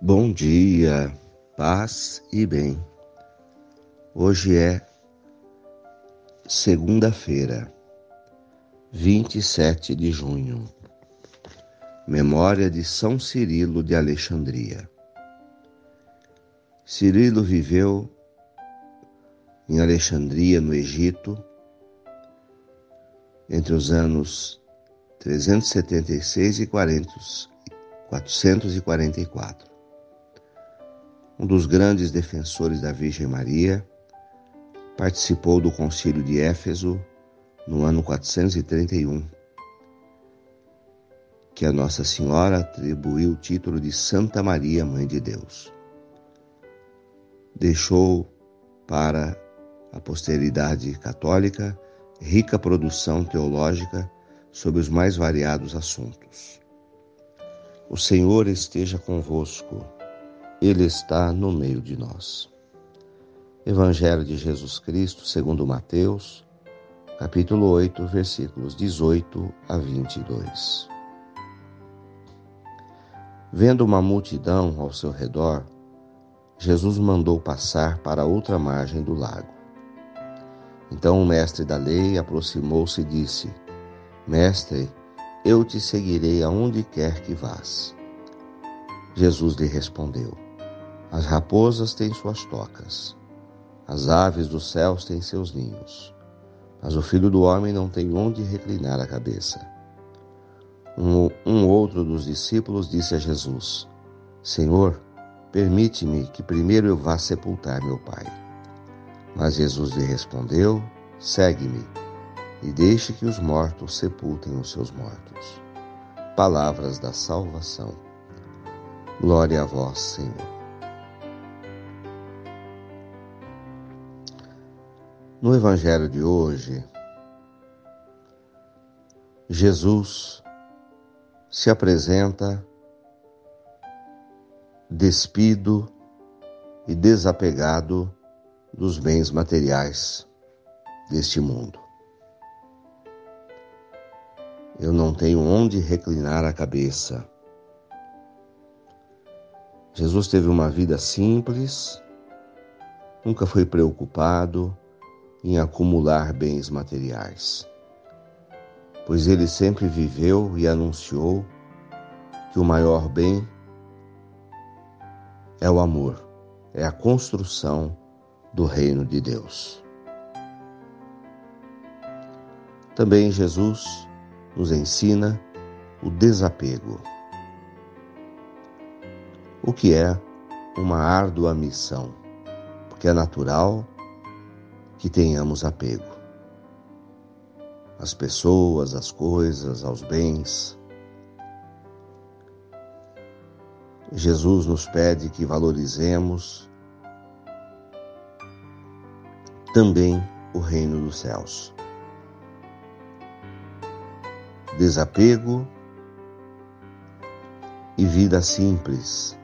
Bom dia, paz e bem. Hoje é segunda-feira, 27 de junho. Memória de São Cirilo de Alexandria. Cirilo viveu em Alexandria, no Egito, entre os anos 376 e 40, 444 um dos grandes defensores da Virgem Maria, participou do Concílio de Éfeso no ano 431, que a Nossa Senhora atribuiu o título de Santa Maria, Mãe de Deus. Deixou para a posteridade católica rica produção teológica sobre os mais variados assuntos. O Senhor esteja convosco. Ele está no meio de nós. Evangelho de Jesus Cristo, segundo Mateus, capítulo 8, versículos 18 a 22. Vendo uma multidão ao seu redor, Jesus mandou passar para outra margem do lago. Então o mestre da lei aproximou-se e disse: Mestre, eu te seguirei aonde quer que vás. Jesus lhe respondeu: as raposas têm suas tocas, as aves dos céus têm seus ninhos, mas o filho do homem não tem onde reclinar a cabeça. Um, um outro dos discípulos disse a Jesus: Senhor, permite-me que primeiro eu vá sepultar meu pai. Mas Jesus lhe respondeu: Segue-me e deixe que os mortos sepultem os seus mortos. Palavras da salvação. Glória a vós, Senhor. No Evangelho de hoje, Jesus se apresenta despido e desapegado dos bens materiais deste mundo. Eu não tenho onde reclinar a cabeça. Jesus teve uma vida simples, nunca foi preocupado em acumular bens materiais, pois ele sempre viveu e anunciou que o maior bem é o amor, é a construção do reino de Deus. Também Jesus nos ensina o desapego, o que é uma árdua missão, porque é natural que tenhamos apego às pessoas, às coisas, aos bens. Jesus nos pede que valorizemos também o reino dos céus. Desapego e vida simples.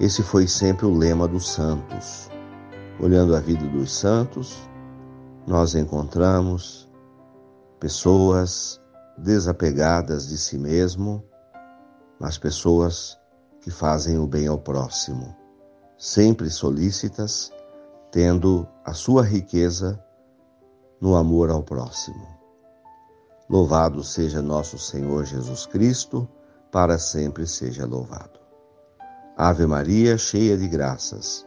Esse foi sempre o lema dos santos. Olhando a vida dos santos, nós encontramos pessoas desapegadas de si mesmo, mas pessoas que fazem o bem ao próximo, sempre solícitas, tendo a sua riqueza no amor ao próximo. Louvado seja nosso Senhor Jesus Cristo, para sempre seja louvado. Ave Maria, cheia de graças,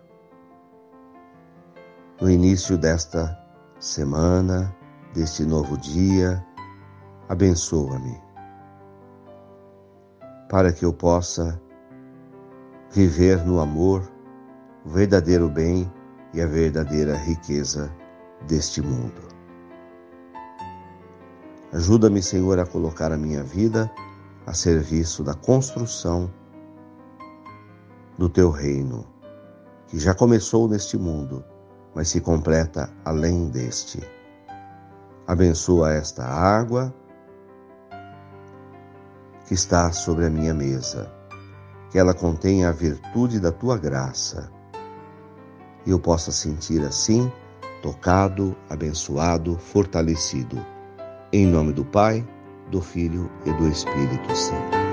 no início desta semana, deste novo dia, abençoa-me, para que eu possa viver no amor, o verdadeiro bem e a verdadeira riqueza deste mundo. Ajuda-me, Senhor, a colocar a minha vida a serviço da construção do teu reino, que já começou neste mundo, mas se completa além deste. Abençoa esta água que está sobre a minha mesa, que ela contenha a virtude da tua graça e eu possa sentir assim, tocado, abençoado, fortalecido. Em nome do Pai, do Filho e do Espírito Santo.